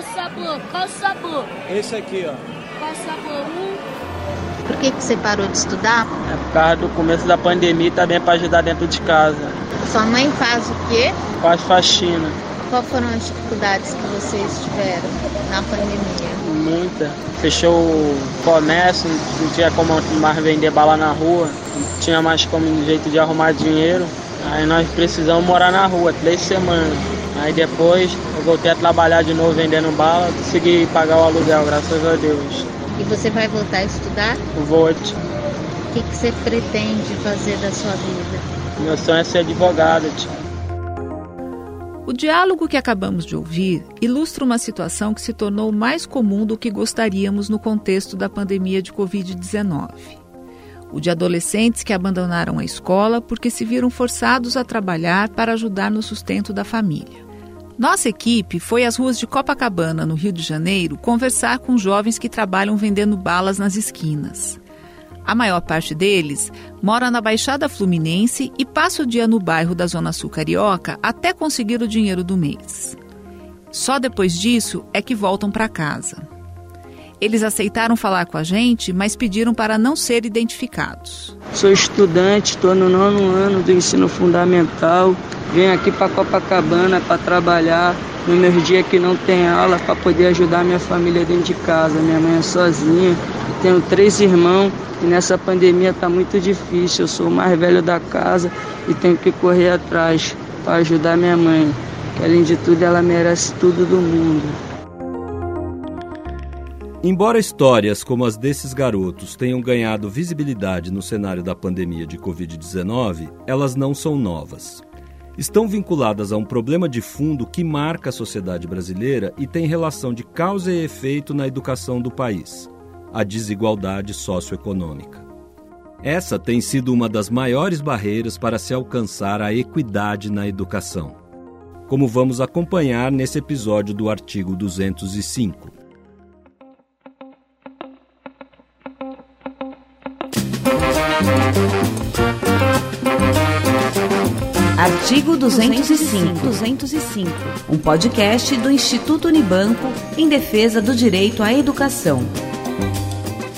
Qual sabor? Qual sabor? Esse aqui, ó. Qual sabor? Um. Por que, que você parou de estudar? É por causa do começo da pandemia e também para ajudar dentro de casa. Sua mãe faz o quê? Faz faxina. Quais foram as dificuldades que vocês tiveram na pandemia? Muita. Fechou o comércio, não tinha como mais vender bala na rua, não tinha mais como jeito de arrumar dinheiro. Aí nós precisamos morar na rua três semanas. Aí depois eu voltei a trabalhar de novo vendendo bala, consegui pagar o aluguel, graças a Deus. E você vai voltar a estudar? Vou. O que, que você pretende fazer da sua vida? Meu sonho é ser advogado, tio. O diálogo que acabamos de ouvir ilustra uma situação que se tornou mais comum do que gostaríamos no contexto da pandemia de Covid-19. O de adolescentes que abandonaram a escola porque se viram forçados a trabalhar para ajudar no sustento da família. Nossa equipe foi às ruas de Copacabana, no Rio de Janeiro, conversar com jovens que trabalham vendendo balas nas esquinas. A maior parte deles mora na Baixada Fluminense e passa o dia no bairro da Zona Sul Carioca até conseguir o dinheiro do mês. Só depois disso é que voltam para casa. Eles aceitaram falar com a gente, mas pediram para não ser identificados. Sou estudante, estou no nono ano do ensino fundamental. Venho aqui para Copacabana para trabalhar nos meus dias que não tem aula para poder ajudar minha família dentro de casa. Minha mãe é sozinha, tenho três irmãos e nessa pandemia está muito difícil. Eu sou o mais velho da casa e tenho que correr atrás para ajudar minha mãe. Que além de tudo ela merece tudo do mundo. Embora histórias como as desses garotos tenham ganhado visibilidade no cenário da pandemia de Covid-19, elas não são novas. Estão vinculadas a um problema de fundo que marca a sociedade brasileira e tem relação de causa e efeito na educação do país: a desigualdade socioeconômica. Essa tem sido uma das maiores barreiras para se alcançar a equidade na educação, como vamos acompanhar nesse episódio do artigo 205. Artigo 205. 205. Um podcast do Instituto Unibanco em defesa do direito à educação.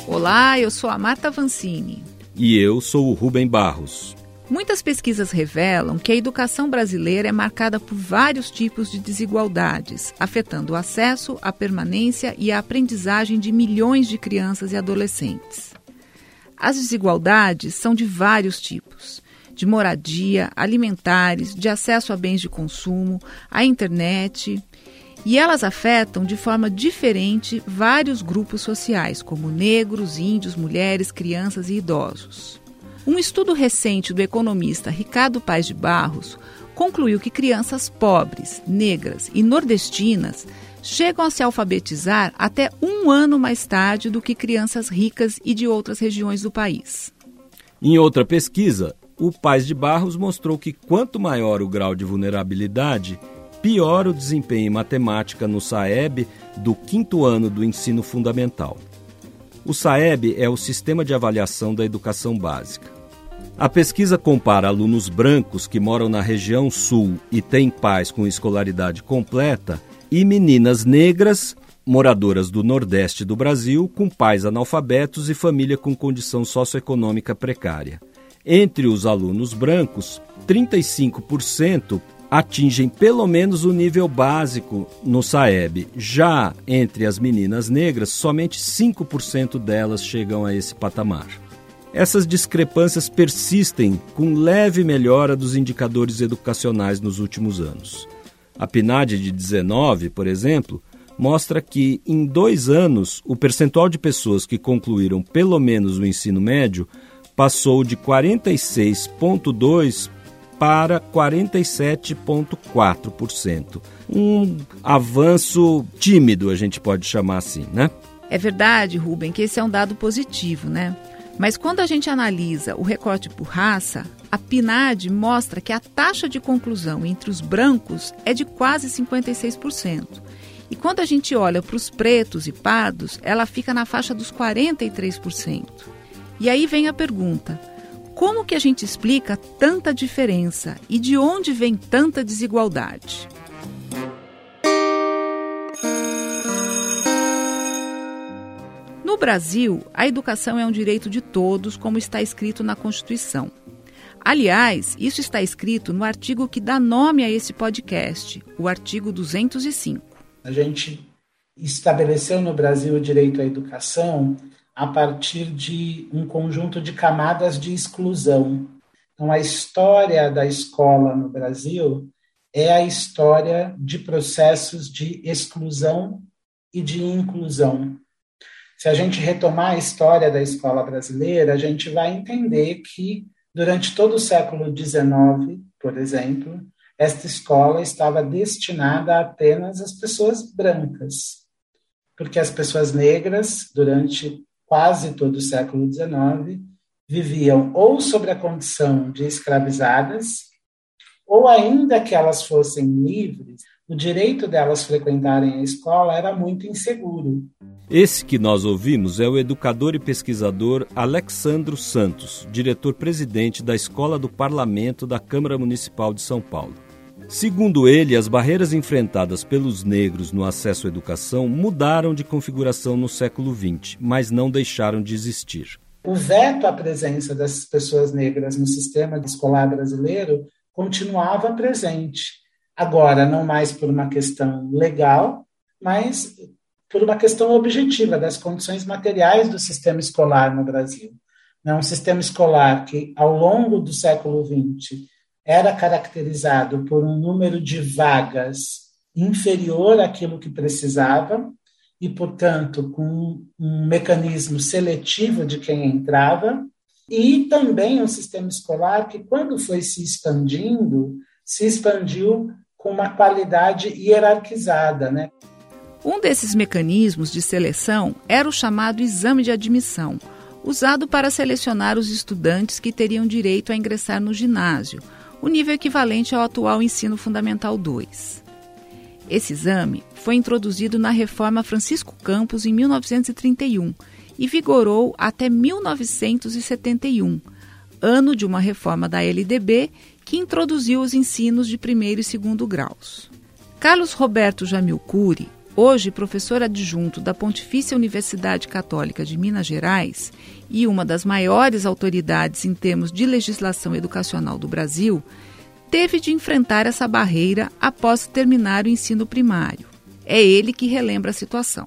Olá, eu sou a Marta Vancini. E eu sou o Rubem Barros. Muitas pesquisas revelam que a educação brasileira é marcada por vários tipos de desigualdades, afetando o acesso, a permanência e a aprendizagem de milhões de crianças e adolescentes. As desigualdades são de vários tipos de moradia, alimentares, de acesso a bens de consumo, à internet. E elas afetam de forma diferente vários grupos sociais, como negros, índios, mulheres, crianças e idosos. Um estudo recente do economista Ricardo Paes de Barros concluiu que crianças pobres, negras e nordestinas chegam a se alfabetizar até um ano mais tarde do que crianças ricas e de outras regiões do país. Em outra pesquisa, o Paz de Barros mostrou que quanto maior o grau de vulnerabilidade, pior o desempenho em matemática no SAEB do quinto ano do ensino fundamental. O SAEB é o Sistema de Avaliação da Educação Básica. A pesquisa compara alunos brancos que moram na região sul e têm pais com escolaridade completa e meninas negras moradoras do Nordeste do Brasil com pais analfabetos e família com condição socioeconômica precária. Entre os alunos brancos, 35% atingem pelo menos o nível básico no SAEB. Já entre as meninas negras, somente 5% delas chegam a esse patamar. Essas discrepâncias persistem com leve melhora dos indicadores educacionais nos últimos anos. A PNAD de 19, por exemplo, mostra que em dois anos o percentual de pessoas que concluíram pelo menos o ensino médio passou de 46,2% para 47,4%. Um avanço tímido, a gente pode chamar assim, né? É verdade, Rubem, que esse é um dado positivo, né? Mas quando a gente analisa o recorte por raça, a PNAD mostra que a taxa de conclusão entre os brancos é de quase 56%. E quando a gente olha para os pretos e pardos, ela fica na faixa dos 43%. E aí vem a pergunta: como que a gente explica tanta diferença e de onde vem tanta desigualdade? Brasil, a educação é um direito de todos, como está escrito na Constituição. Aliás, isso está escrito no artigo que dá nome a esse podcast, o artigo 205. A gente estabeleceu no Brasil o direito à educação a partir de um conjunto de camadas de exclusão. Então, a história da escola no Brasil é a história de processos de exclusão e de inclusão. Se a gente retomar a história da escola brasileira, a gente vai entender que Durante todo o século XIX, por exemplo, esta escola estava destinada apenas às pessoas brancas, porque as pessoas negras, durante quase todo o século XIX, viviam ou sob a condição de escravizadas, ou ainda que elas fossem livres, o direito delas frequentarem a escola era muito inseguro. Esse que nós ouvimos é o educador e pesquisador Alexandro Santos, diretor-presidente da Escola do Parlamento da Câmara Municipal de São Paulo. Segundo ele, as barreiras enfrentadas pelos negros no acesso à educação mudaram de configuração no século XX, mas não deixaram de existir. O veto à presença dessas pessoas negras no sistema escolar brasileiro continuava presente. Agora, não mais por uma questão legal, mas por uma questão objetiva das condições materiais do sistema escolar no Brasil. É um sistema escolar que, ao longo do século XX, era caracterizado por um número de vagas inferior àquilo que precisava e, portanto, com um mecanismo seletivo de quem entrava, e também um sistema escolar que, quando foi se expandindo, se expandiu com uma qualidade hierarquizada, né? Um desses mecanismos de seleção era o chamado exame de admissão, usado para selecionar os estudantes que teriam direito a ingressar no ginásio, o nível equivalente ao atual ensino fundamental 2. Esse exame foi introduzido na reforma Francisco Campos em 1931 e vigorou até 1971, ano de uma reforma da LDB que introduziu os ensinos de primeiro e segundo graus. Carlos Roberto Jamil Cury Hoje, professor adjunto da Pontifícia Universidade Católica de Minas Gerais e uma das maiores autoridades em termos de legislação educacional do Brasil, teve de enfrentar essa barreira após terminar o ensino primário. É ele que relembra a situação.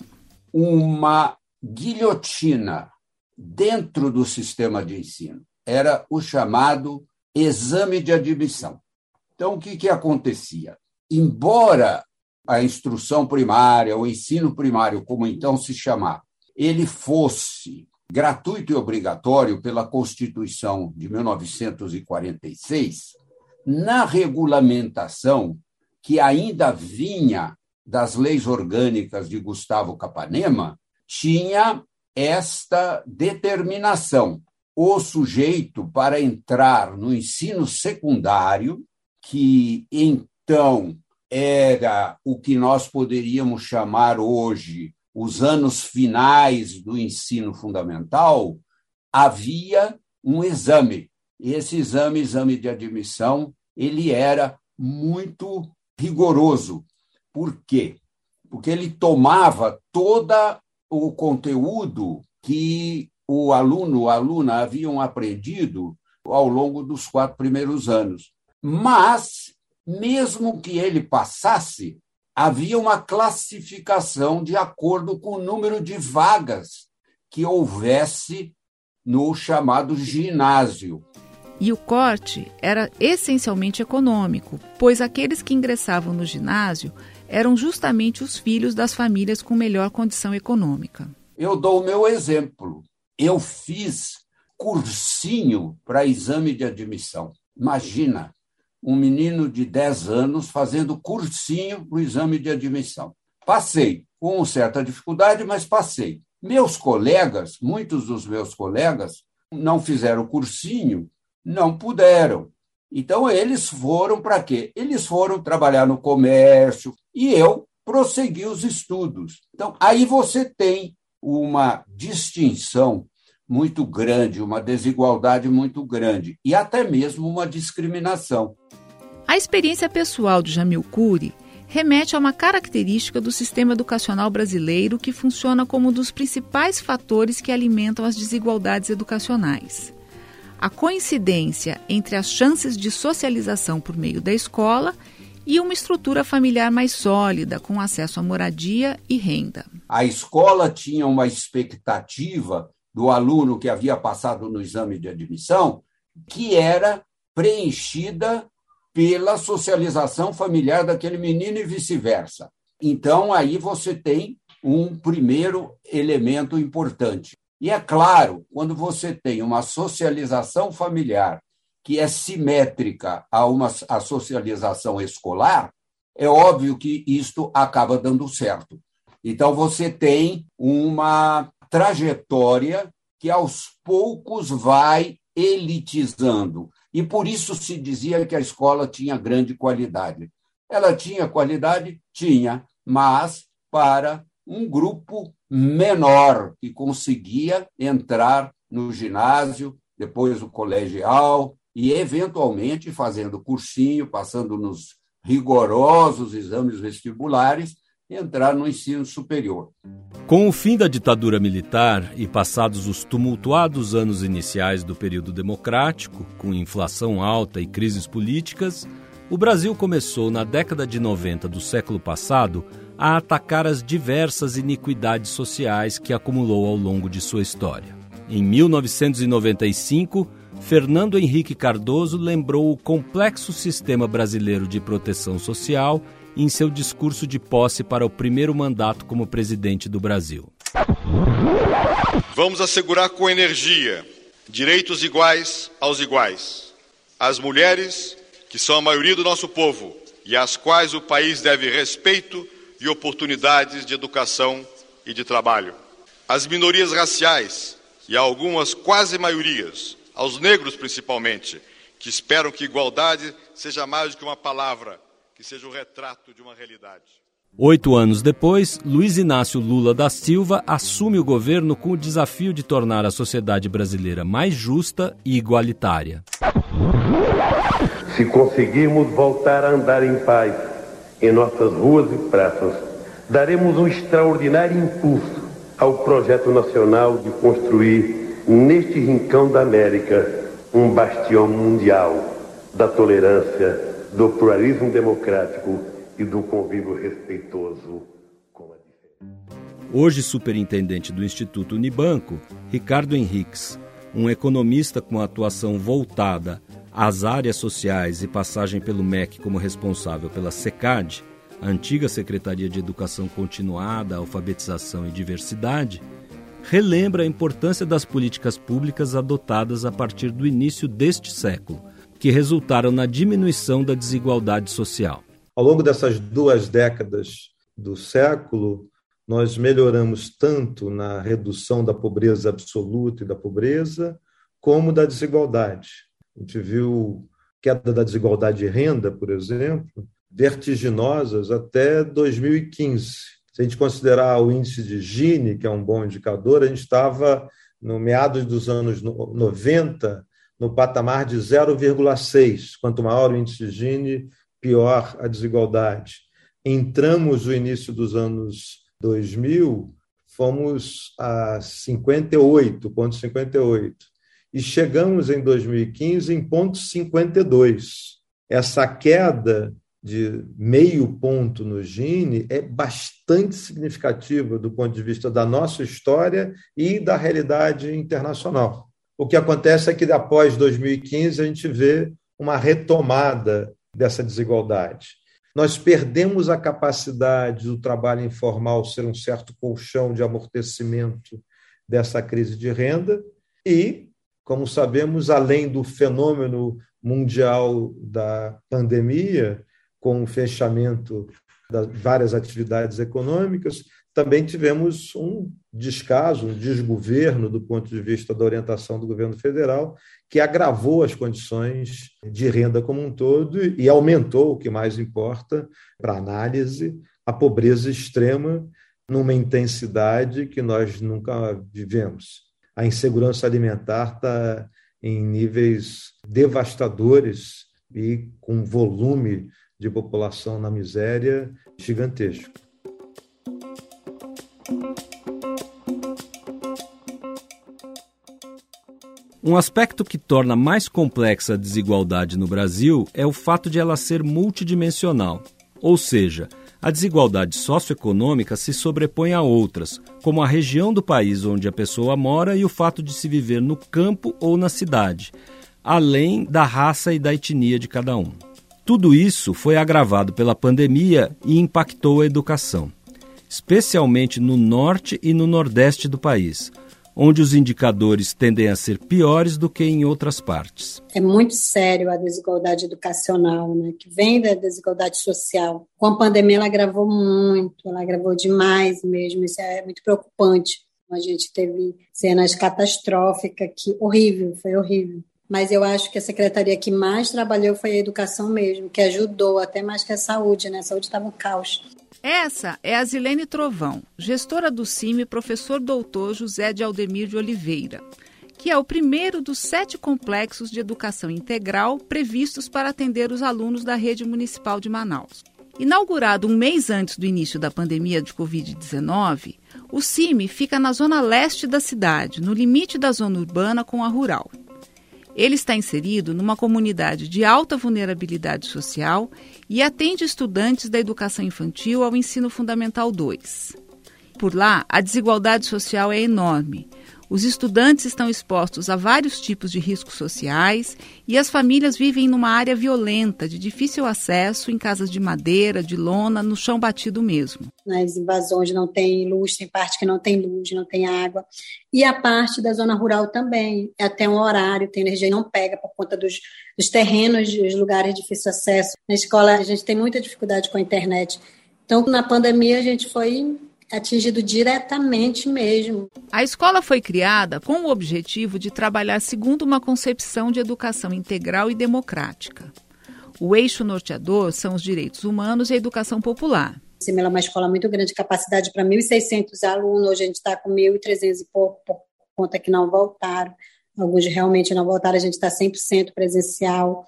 Uma guilhotina dentro do sistema de ensino era o chamado exame de admissão. Então, o que, que acontecia? Embora a instrução primária, o ensino primário, como então se chamar, ele fosse gratuito e obrigatório pela Constituição de 1946, na regulamentação que ainda vinha das leis orgânicas de Gustavo Capanema, tinha esta determinação. O sujeito, para entrar no ensino secundário, que então era o que nós poderíamos chamar hoje os anos finais do ensino fundamental, havia um exame. Esse exame, exame de admissão, ele era muito rigoroso. Por quê? Porque ele tomava todo o conteúdo que o aluno, a aluna haviam aprendido ao longo dos quatro primeiros anos. Mas mesmo que ele passasse, havia uma classificação de acordo com o número de vagas que houvesse no chamado ginásio. E o corte era essencialmente econômico, pois aqueles que ingressavam no ginásio eram justamente os filhos das famílias com melhor condição econômica. Eu dou o meu exemplo. Eu fiz cursinho para exame de admissão. Imagina, um menino de 10 anos fazendo cursinho para o exame de admissão. Passei, com certa dificuldade, mas passei. Meus colegas, muitos dos meus colegas, não fizeram cursinho, não puderam. Então, eles foram para quê? Eles foram trabalhar no comércio e eu prossegui os estudos. Então, aí você tem uma distinção muito grande, uma desigualdade muito grande e até mesmo uma discriminação. A experiência pessoal de Jamil Cury remete a uma característica do sistema educacional brasileiro que funciona como um dos principais fatores que alimentam as desigualdades educacionais. A coincidência entre as chances de socialização por meio da escola e uma estrutura familiar mais sólida, com acesso à moradia e renda. A escola tinha uma expectativa do aluno que havia passado no exame de admissão que era preenchida pela socialização familiar daquele menino e vice-versa. Então, aí você tem um primeiro elemento importante. E é claro, quando você tem uma socialização familiar que é simétrica a uma a socialização escolar, é óbvio que isto acaba dando certo. Então, você tem uma trajetória que aos poucos vai elitizando. E por isso se dizia que a escola tinha grande qualidade. Ela tinha qualidade? Tinha, mas para um grupo menor que conseguia entrar no ginásio, depois o colegial, e, eventualmente, fazendo cursinho, passando nos rigorosos exames vestibulares, entrar no ensino superior. Com o fim da ditadura militar e passados os tumultuados anos iniciais do período democrático, com inflação alta e crises políticas, o Brasil começou, na década de 90 do século passado, a atacar as diversas iniquidades sociais que acumulou ao longo de sua história. Em 1995, Fernando Henrique Cardoso lembrou o complexo sistema brasileiro de proteção social em seu discurso de posse para o primeiro mandato como presidente do Brasil. Vamos assegurar com energia direitos iguais aos iguais. As mulheres, que são a maioria do nosso povo e às quais o país deve respeito e oportunidades de educação e de trabalho. As minorias raciais e algumas quase maiorias, aos negros principalmente, que esperam que igualdade seja mais do que uma palavra, que seja o retrato de uma realidade. Oito anos depois, Luiz Inácio Lula da Silva assume o governo com o desafio de tornar a sociedade brasileira mais justa e igualitária. Se conseguirmos voltar a andar em paz em nossas ruas e praças, daremos um extraordinário impulso ao projeto nacional de construir, neste rincão da América, um bastião mundial da tolerância, do pluralismo democrático e do convívio respeitoso com a diferença. Hoje superintendente do Instituto Unibanco, Ricardo Henriques, um economista com atuação voltada às áreas sociais e passagem pelo MEC como responsável pela SECAD, a antiga Secretaria de Educação Continuada, Alfabetização e Diversidade, relembra a importância das políticas públicas adotadas a partir do início deste século, que resultaram na diminuição da desigualdade social. Ao longo dessas duas décadas do século, nós melhoramos tanto na redução da pobreza absoluta e da pobreza, como da desigualdade. A gente viu queda da desigualdade de renda, por exemplo, vertiginosas até 2015. Se a gente considerar o índice de Gini, que é um bom indicador, a gente estava no meados dos anos 90 no patamar de 0,6. Quanto maior o índice Gini, pior a desigualdade. Entramos no início dos anos 2000, fomos a 58,58 e chegamos em 2015 em ponto 52. Essa queda de meio ponto no Gini é bastante significativa do ponto de vista da nossa história e da realidade internacional. O que acontece é que após 2015 a gente vê uma retomada dessa desigualdade. Nós perdemos a capacidade do trabalho informal ser um certo colchão de amortecimento dessa crise de renda e como sabemos, além do fenômeno mundial da pandemia, com o fechamento das várias atividades econômicas, também tivemos um descaso, desgoverno do ponto de vista da orientação do governo federal, que agravou as condições de renda como um todo e aumentou, o que mais importa para análise, a pobreza extrema numa intensidade que nós nunca vivemos a insegurança alimentar está em níveis devastadores e com volume de população na miséria gigantesco. Um aspecto que torna mais complexa a desigualdade no Brasil é o fato de ela ser multidimensional, ou seja, a desigualdade socioeconômica se sobrepõe a outras, como a região do país onde a pessoa mora e o fato de se viver no campo ou na cidade, além da raça e da etnia de cada um. Tudo isso foi agravado pela pandemia e impactou a educação, especialmente no norte e no nordeste do país onde os indicadores tendem a ser piores do que em outras partes. É muito sério a desigualdade educacional, né, que vem da desigualdade social. Com a pandemia, ela agravou muito, ela agravou demais mesmo, isso é muito preocupante. A gente teve cenas catastróficas, que horrível, foi horrível. Mas eu acho que a secretaria que mais trabalhou foi a educação mesmo, que ajudou até mais que a saúde, né? A saúde estava um caos. Essa é a Zilene Trovão, gestora do CIMI, professor doutor José de Aldemir de Oliveira, que é o primeiro dos sete complexos de educação integral previstos para atender os alunos da rede municipal de Manaus. Inaugurado um mês antes do início da pandemia de Covid-19, o CIMI fica na zona leste da cidade, no limite da zona urbana com a rural. Ele está inserido numa comunidade de alta vulnerabilidade social e atende estudantes da educação infantil ao ensino fundamental 2. Por lá, a desigualdade social é enorme os estudantes estão expostos a vários tipos de riscos sociais e as famílias vivem numa área violenta, de difícil acesso, em casas de madeira, de lona, no chão batido mesmo. Nas invasões não tem luz, tem parte que não tem luz, não tem água. E a parte da zona rural também. Até um horário, tem energia não pega por conta dos, dos terrenos, dos lugares de difícil acesso. Na escola a gente tem muita dificuldade com a internet. Então, na pandemia, a gente foi atingido diretamente mesmo. A escola foi criada com o objetivo de trabalhar segundo uma concepção de educação integral e democrática. O eixo norteador são os direitos humanos e a educação popular. Ela é uma escola muito grande, capacidade para 1.600 alunos, hoje a gente está com 1.300 e pouco, por conta que não voltaram. Alguns realmente não voltaram, a gente está 100% presencial.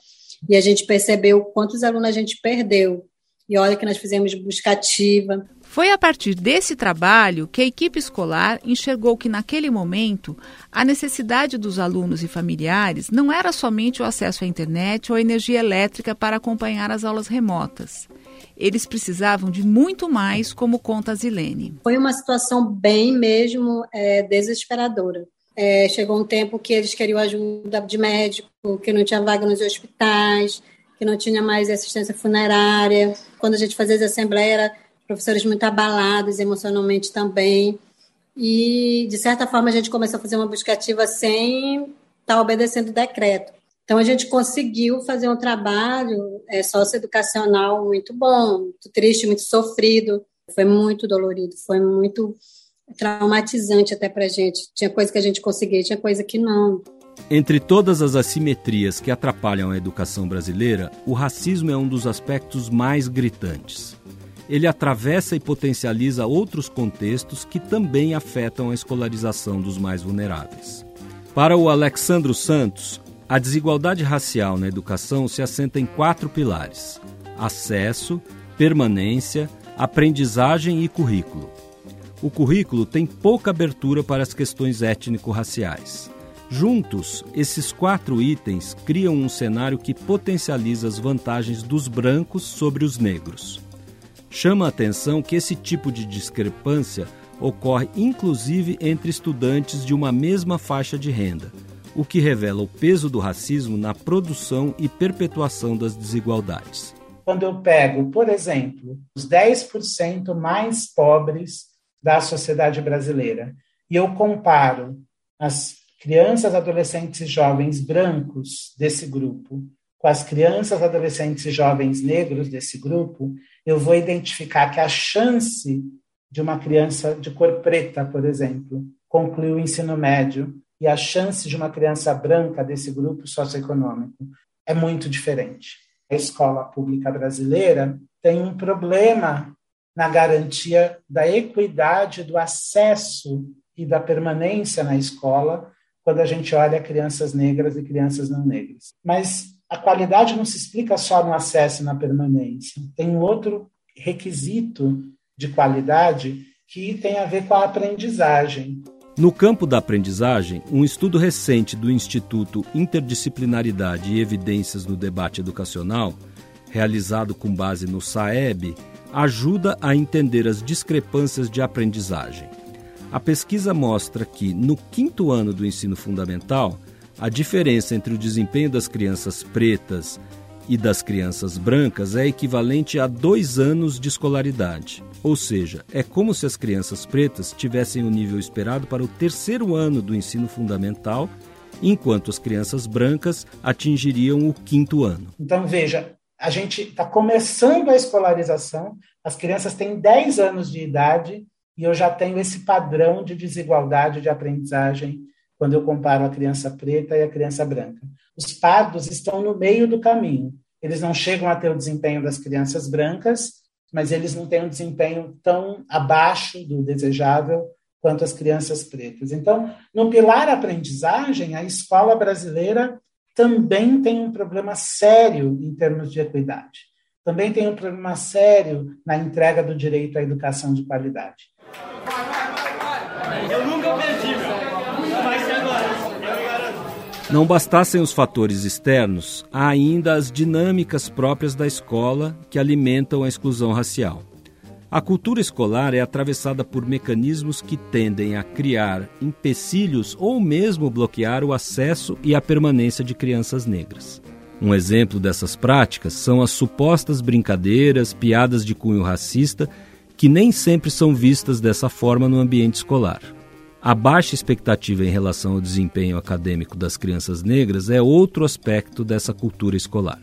E a gente percebeu quantos alunos a gente perdeu. E olha que nós fizemos buscativa, foi a partir desse trabalho que a equipe escolar enxergou que, naquele momento, a necessidade dos alunos e familiares não era somente o acesso à internet ou à energia elétrica para acompanhar as aulas remotas. Eles precisavam de muito mais, como conta a Zilene. Foi uma situação bem mesmo é, desesperadora. É, chegou um tempo que eles queriam ajuda de médico, que não tinha vaga nos hospitais, que não tinha mais assistência funerária. Quando a gente fazia as assembleias, era professores muito abalados emocionalmente também. E, de certa forma, a gente começou a fazer uma busca ativa sem estar tá obedecendo o decreto. Então, a gente conseguiu fazer um trabalho é, socioeducacional muito bom, muito triste, muito sofrido. Foi muito dolorido, foi muito traumatizante até para a gente. Tinha coisa que a gente conseguia, tinha coisa que não. Entre todas as assimetrias que atrapalham a educação brasileira, o racismo é um dos aspectos mais gritantes ele atravessa e potencializa outros contextos que também afetam a escolarização dos mais vulneráveis. Para o Alexandro Santos, a desigualdade racial na educação se assenta em quatro pilares: acesso, permanência, aprendizagem e currículo. O currículo tem pouca abertura para as questões étnico-raciais. Juntos, esses quatro itens criam um cenário que potencializa as vantagens dos brancos sobre os negros. Chama a atenção que esse tipo de discrepância ocorre inclusive entre estudantes de uma mesma faixa de renda, o que revela o peso do racismo na produção e perpetuação das desigualdades. Quando eu pego, por exemplo, os 10% mais pobres da sociedade brasileira e eu comparo as crianças, adolescentes e jovens brancos desse grupo com as crianças, adolescentes e jovens negros desse grupo, eu vou identificar que a chance de uma criança de cor preta, por exemplo, concluir o ensino médio e a chance de uma criança branca desse grupo socioeconômico é muito diferente. A escola pública brasileira tem um problema na garantia da equidade do acesso e da permanência na escola quando a gente olha crianças negras e crianças não negras. Mas a qualidade não se explica só no acesso e na permanência. Tem um outro requisito de qualidade que tem a ver com a aprendizagem. No campo da aprendizagem, um estudo recente do Instituto Interdisciplinaridade e Evidências no Debate Educacional, realizado com base no SAEB, ajuda a entender as discrepâncias de aprendizagem. A pesquisa mostra que, no quinto ano do ensino fundamental, a diferença entre o desempenho das crianças pretas e das crianças brancas é equivalente a dois anos de escolaridade. Ou seja, é como se as crianças pretas tivessem o nível esperado para o terceiro ano do ensino fundamental, enquanto as crianças brancas atingiriam o quinto ano. Então, veja, a gente está começando a escolarização, as crianças têm 10 anos de idade e eu já tenho esse padrão de desigualdade de aprendizagem quando eu comparo a criança preta e a criança branca. Os pardos estão no meio do caminho. Eles não chegam a ter o desempenho das crianças brancas, mas eles não têm um desempenho tão abaixo do desejável quanto as crianças pretas. Então, no pilar aprendizagem, a escola brasileira também tem um problema sério em termos de equidade. Também tem um problema sério na entrega do direito à educação de qualidade. Eu nunca perdi, não bastassem os fatores externos, há ainda as dinâmicas próprias da escola que alimentam a exclusão racial. A cultura escolar é atravessada por mecanismos que tendem a criar empecilhos ou mesmo bloquear o acesso e a permanência de crianças negras. Um exemplo dessas práticas são as supostas brincadeiras, piadas de cunho racista, que nem sempre são vistas dessa forma no ambiente escolar. A baixa expectativa em relação ao desempenho acadêmico das crianças negras é outro aspecto dessa cultura escolar.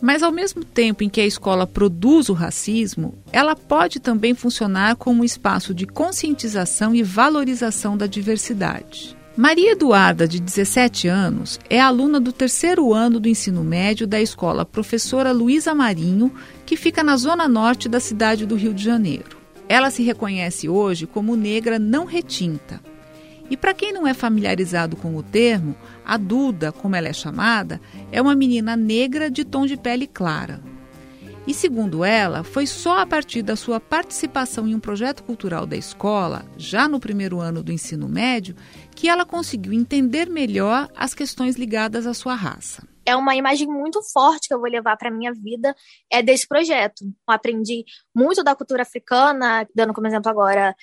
Mas, ao mesmo tempo em que a escola produz o racismo, ela pode também funcionar como um espaço de conscientização e valorização da diversidade. Maria Eduarda, de 17 anos, é aluna do terceiro ano do ensino médio da escola Professora Luísa Marinho, que fica na zona norte da cidade do Rio de Janeiro. Ela se reconhece hoje como negra não retinta. E para quem não é familiarizado com o termo, a Duda, como ela é chamada, é uma menina negra de tom de pele clara. E segundo ela, foi só a partir da sua participação em um projeto cultural da escola, já no primeiro ano do ensino médio, que ela conseguiu entender melhor as questões ligadas à sua raça. É uma imagem muito forte que eu vou levar para minha vida é desse projeto. Eu aprendi muito da cultura africana, dando como exemplo agora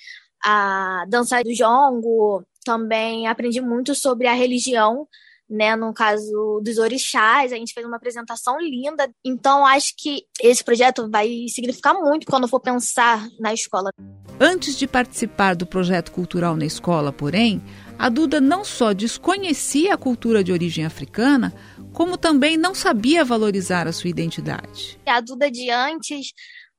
a dança do jongo, também aprendi muito sobre a religião, né, no caso dos orixás, a gente fez uma apresentação linda. Então, acho que esse projeto vai significar muito quando for pensar na escola. Antes de participar do projeto cultural na escola, porém, a Duda não só desconhecia a cultura de origem africana, como também não sabia valorizar a sua identidade. A Duda de antes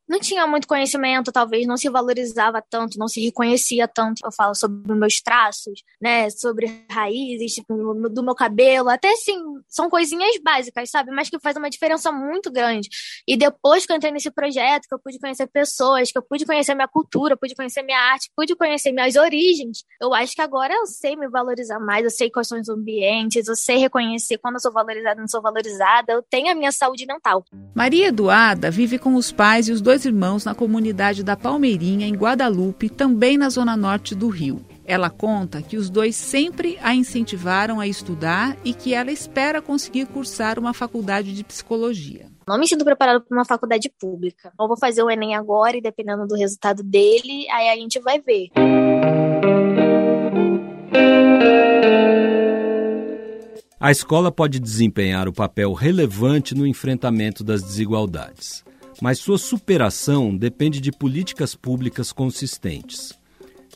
não tinha muito conhecimento, talvez não se valorizava tanto, não se reconhecia tanto. Eu falo sobre meus traços, né, sobre raízes tipo, do meu cabelo, até assim, são coisinhas básicas, sabe, mas que faz uma diferença muito grande. E depois que eu entrei nesse projeto, que eu pude conhecer pessoas, que eu pude conhecer minha cultura, pude conhecer minha arte, pude conhecer minhas origens, eu acho que agora eu sei me valorizar mais, eu sei quais são os ambientes, eu sei reconhecer quando eu sou valorizada não sou valorizada, eu tenho a minha saúde mental. Maria Eduarda vive com os pais e os dois dois irmãos na comunidade da Palmeirinha, em Guadalupe, também na zona norte do Rio. Ela conta que os dois sempre a incentivaram a estudar e que ela espera conseguir cursar uma faculdade de psicologia. Não me sinto preparada para uma faculdade pública. Eu vou fazer o Enem agora e dependendo do resultado dele, aí a gente vai ver. A escola pode desempenhar o papel relevante no enfrentamento das desigualdades mas sua superação depende de políticas públicas consistentes.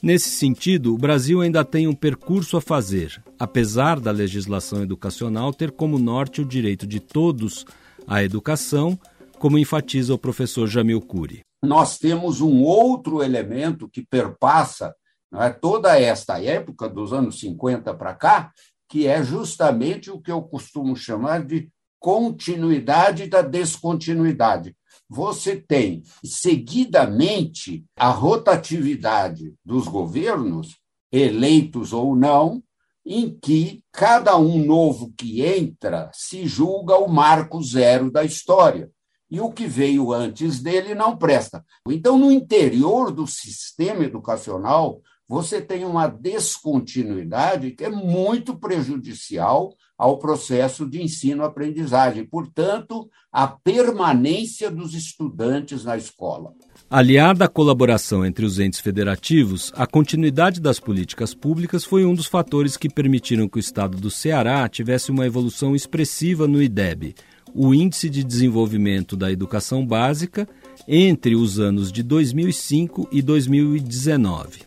Nesse sentido, o Brasil ainda tem um percurso a fazer, apesar da legislação educacional ter como norte o direito de todos à educação, como enfatiza o professor Jamil Cury. Nós temos um outro elemento que perpassa é, toda esta época, dos anos 50 para cá, que é justamente o que eu costumo chamar de continuidade da descontinuidade você tem seguidamente a rotatividade dos governos, eleitos ou não, em que cada um novo que entra se julga o marco zero da história. E o que veio antes dele não presta. Então, no interior do sistema educacional, você tem uma descontinuidade que é muito prejudicial ao processo de ensino-aprendizagem, portanto, à permanência dos estudantes na escola. Aliada à colaboração entre os entes federativos, a continuidade das políticas públicas foi um dos fatores que permitiram que o estado do Ceará tivesse uma evolução expressiva no IDEB, o Índice de Desenvolvimento da Educação Básica, entre os anos de 2005 e 2019.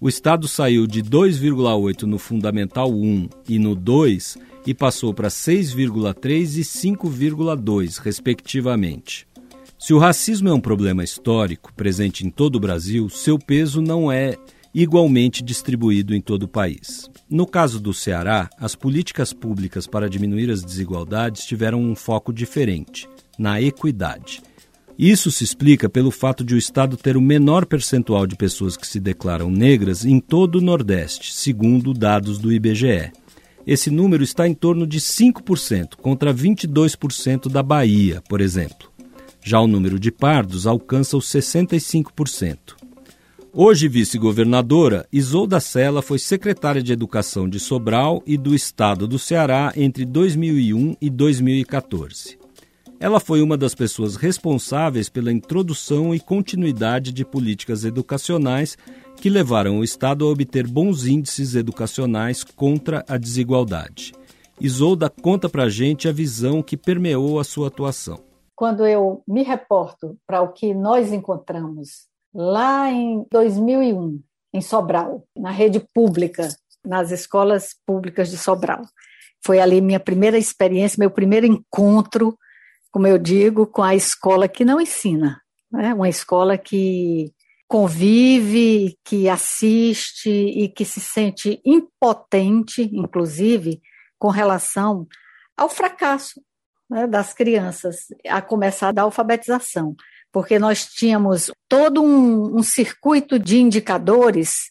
O estado saiu de 2,8 no Fundamental 1 e no 2 e passou para 6,3 e 5,2, respectivamente. Se o racismo é um problema histórico, presente em todo o Brasil, seu peso não é igualmente distribuído em todo o país. No caso do Ceará, as políticas públicas para diminuir as desigualdades tiveram um foco diferente, na equidade. Isso se explica pelo fato de o Estado ter o menor percentual de pessoas que se declaram negras em todo o Nordeste, segundo dados do IBGE. Esse número está em torno de 5%, contra 22% da Bahia, por exemplo. Já o número de pardos alcança os 65%. Hoje vice-governadora, Isolda Sela foi secretária de Educação de Sobral e do Estado do Ceará entre 2001 e 2014. Ela foi uma das pessoas responsáveis pela introdução e continuidade de políticas educacionais que levaram o Estado a obter bons índices educacionais contra a desigualdade. Isolda conta para a gente a visão que permeou a sua atuação quando eu me reporto para o que nós encontramos lá em 2001, em Sobral, na rede pública, nas escolas públicas de Sobral. Foi ali minha primeira experiência, meu primeiro encontro, como eu digo, com a escola que não ensina, né? uma escola que convive, que assiste e que se sente impotente, inclusive, com relação ao fracasso né, das crianças, a começar da alfabetização, porque nós tínhamos todo um, um circuito de indicadores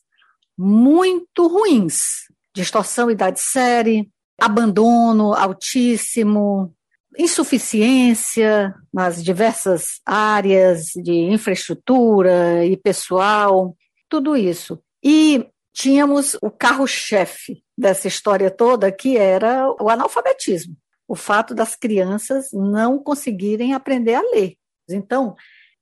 muito ruins, distorção idade série, abandono altíssimo, insuficiência nas diversas áreas de infraestrutura e pessoal, tudo isso. E tínhamos o carro-chefe dessa história toda, que era o analfabetismo o fato das crianças não conseguirem aprender a ler. Então,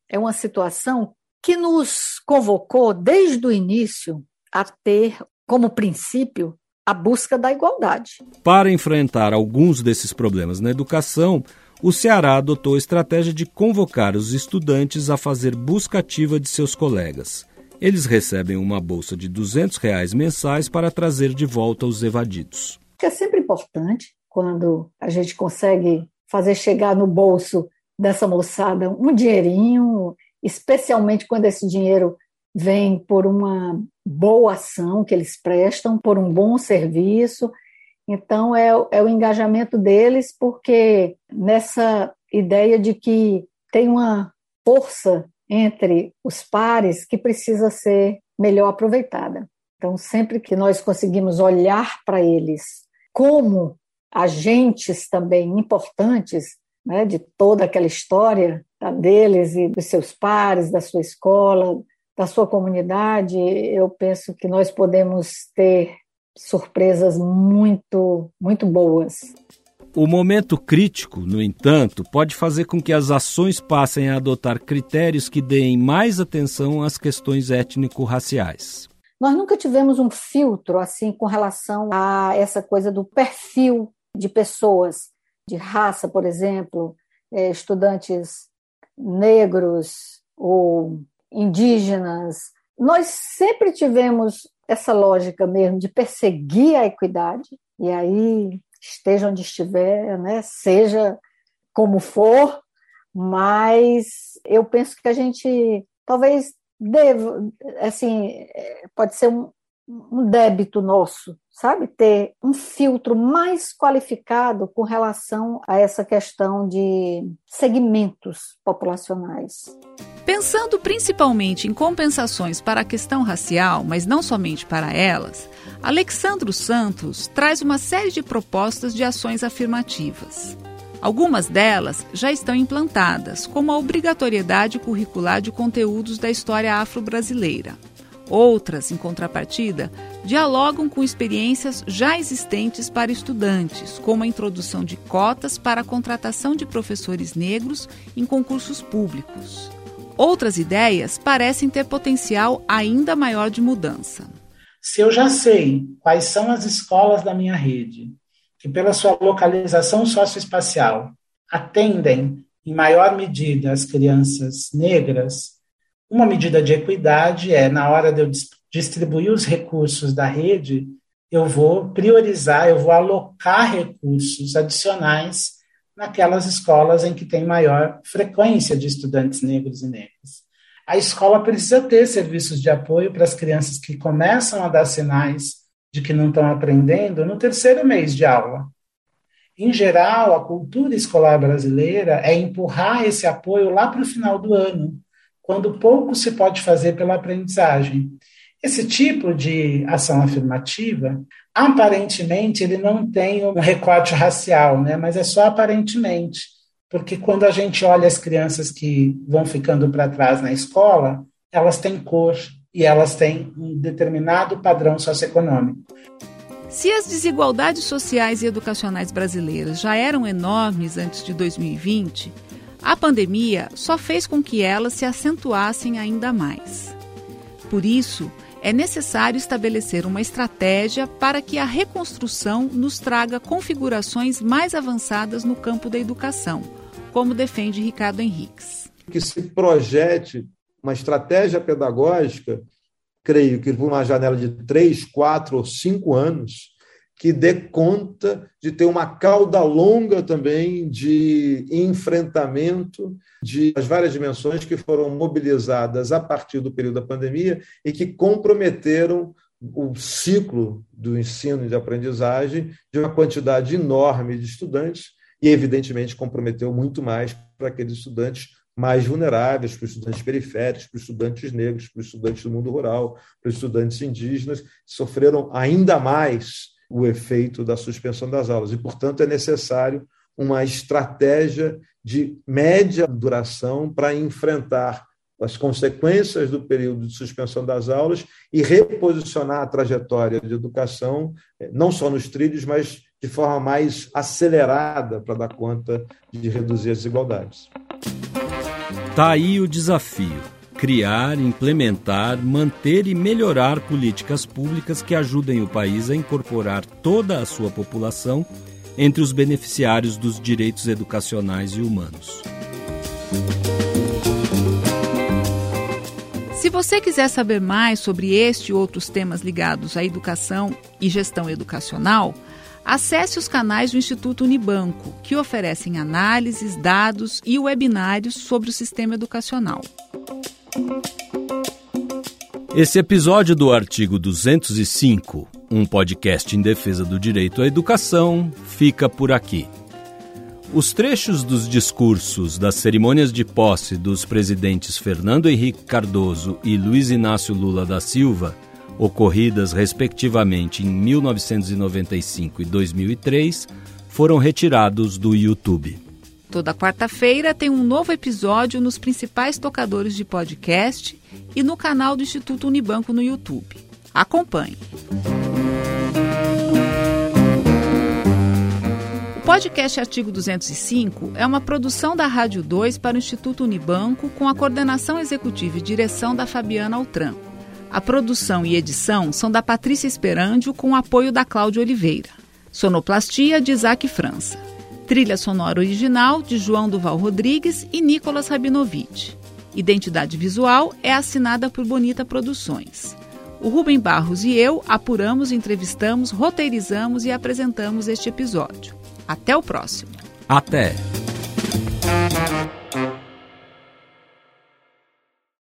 é uma situação que nos convocou desde o início a ter como princípio a busca da igualdade. Para enfrentar alguns desses problemas na educação, o Ceará adotou a estratégia de convocar os estudantes a fazer busca ativa de seus colegas. Eles recebem uma bolsa de 200 reais mensais para trazer de volta os evadidos. É sempre importante quando a gente consegue fazer chegar no bolso dessa moçada um dinheirinho, especialmente quando esse dinheiro vem por uma boa ação que eles prestam, por um bom serviço. Então, é, é o engajamento deles, porque nessa ideia de que tem uma força entre os pares que precisa ser melhor aproveitada. Então, sempre que nós conseguimos olhar para eles como agentes também importantes né, de toda aquela história tá, deles e dos seus pares, da sua escola, da sua comunidade, eu penso que nós podemos ter surpresas muito, muito boas. O momento crítico, no entanto, pode fazer com que as ações passem a adotar critérios que deem mais atenção às questões étnico-raciais. Nós nunca tivemos um filtro assim com relação a essa coisa do perfil de pessoas de raça, por exemplo, é, estudantes negros ou indígenas. Nós sempre tivemos essa lógica mesmo de perseguir a equidade, e aí, esteja onde estiver, né, seja como for, mas eu penso que a gente talvez deva, assim, é, pode ser um, um débito nosso, sabe? Ter um filtro mais qualificado com relação a essa questão de segmentos populacionais. Pensando principalmente em compensações para a questão racial, mas não somente para elas, Alexandro Santos traz uma série de propostas de ações afirmativas. Algumas delas já estão implantadas, como a obrigatoriedade curricular de conteúdos da história afro-brasileira. Outras, em contrapartida, dialogam com experiências já existentes para estudantes, como a introdução de cotas para a contratação de professores negros em concursos públicos. Outras ideias parecem ter potencial ainda maior de mudança. Se eu já sei quais são as escolas da minha rede, que pela sua localização socioespacial atendem em maior medida as crianças negras, uma medida de equidade é, na hora de eu distribuir os recursos da rede, eu vou priorizar, eu vou alocar recursos adicionais naquelas escolas em que tem maior frequência de estudantes negros e negras. A escola precisa ter serviços de apoio para as crianças que começam a dar sinais de que não estão aprendendo no terceiro mês de aula. Em geral, a cultura escolar brasileira é empurrar esse apoio lá para o final do ano, quando pouco se pode fazer pela aprendizagem. Esse tipo de ação afirmativa, aparentemente, ele não tem um recorte racial, né? mas é só aparentemente, porque quando a gente olha as crianças que vão ficando para trás na escola, elas têm cor e elas têm um determinado padrão socioeconômico. Se as desigualdades sociais e educacionais brasileiras já eram enormes antes de 2020, a pandemia só fez com que elas se acentuassem ainda mais. Por isso, é necessário estabelecer uma estratégia para que a reconstrução nos traga configurações mais avançadas no campo da educação, como defende Ricardo Henriques. Que se projete uma estratégia pedagógica, creio que por uma janela de três, quatro ou cinco anos, que dê conta de ter uma cauda longa também de enfrentamento de as várias dimensões que foram mobilizadas a partir do período da pandemia e que comprometeram o ciclo do ensino e de aprendizagem de uma quantidade enorme de estudantes e, evidentemente, comprometeu muito mais para aqueles estudantes mais vulneráveis, para os estudantes periféricos, para os estudantes negros, para os estudantes do mundo rural, para os estudantes indígenas, que sofreram ainda mais o efeito da suspensão das aulas. E, portanto, é necessário uma estratégia de média duração para enfrentar as consequências do período de suspensão das aulas e reposicionar a trajetória de educação, eh, não só nos trilhos, mas de forma mais acelerada para dar conta de reduzir as desigualdades. Está aí o desafio: criar, implementar, manter e melhorar políticas públicas que ajudem o país a incorporar toda a sua população entre os beneficiários dos direitos educacionais e humanos. Se você quiser saber mais sobre este e outros temas ligados à educação e gestão educacional, Acesse os canais do Instituto Unibanco, que oferecem análises, dados e webinários sobre o sistema educacional. Esse episódio do artigo 205, um podcast em defesa do direito à educação, fica por aqui. Os trechos dos discursos das cerimônias de posse dos presidentes Fernando Henrique Cardoso e Luiz Inácio Lula da Silva ocorridas respectivamente em 1995 e 2003, foram retirados do YouTube. Toda quarta-feira tem um novo episódio nos principais tocadores de podcast e no canal do Instituto Unibanco no YouTube. Acompanhe. O podcast Artigo 205 é uma produção da Rádio 2 para o Instituto Unibanco com a coordenação executiva e direção da Fabiana Altran. A produção e edição são da Patrícia Esperandio com o apoio da Cláudia Oliveira. Sonoplastia de Isaac França. Trilha sonora original de João Duval Rodrigues e Nicolas Rabinovitch. Identidade visual é assinada por Bonita Produções. O Rubem Barros e eu apuramos, entrevistamos, roteirizamos e apresentamos este episódio. Até o próximo. Até.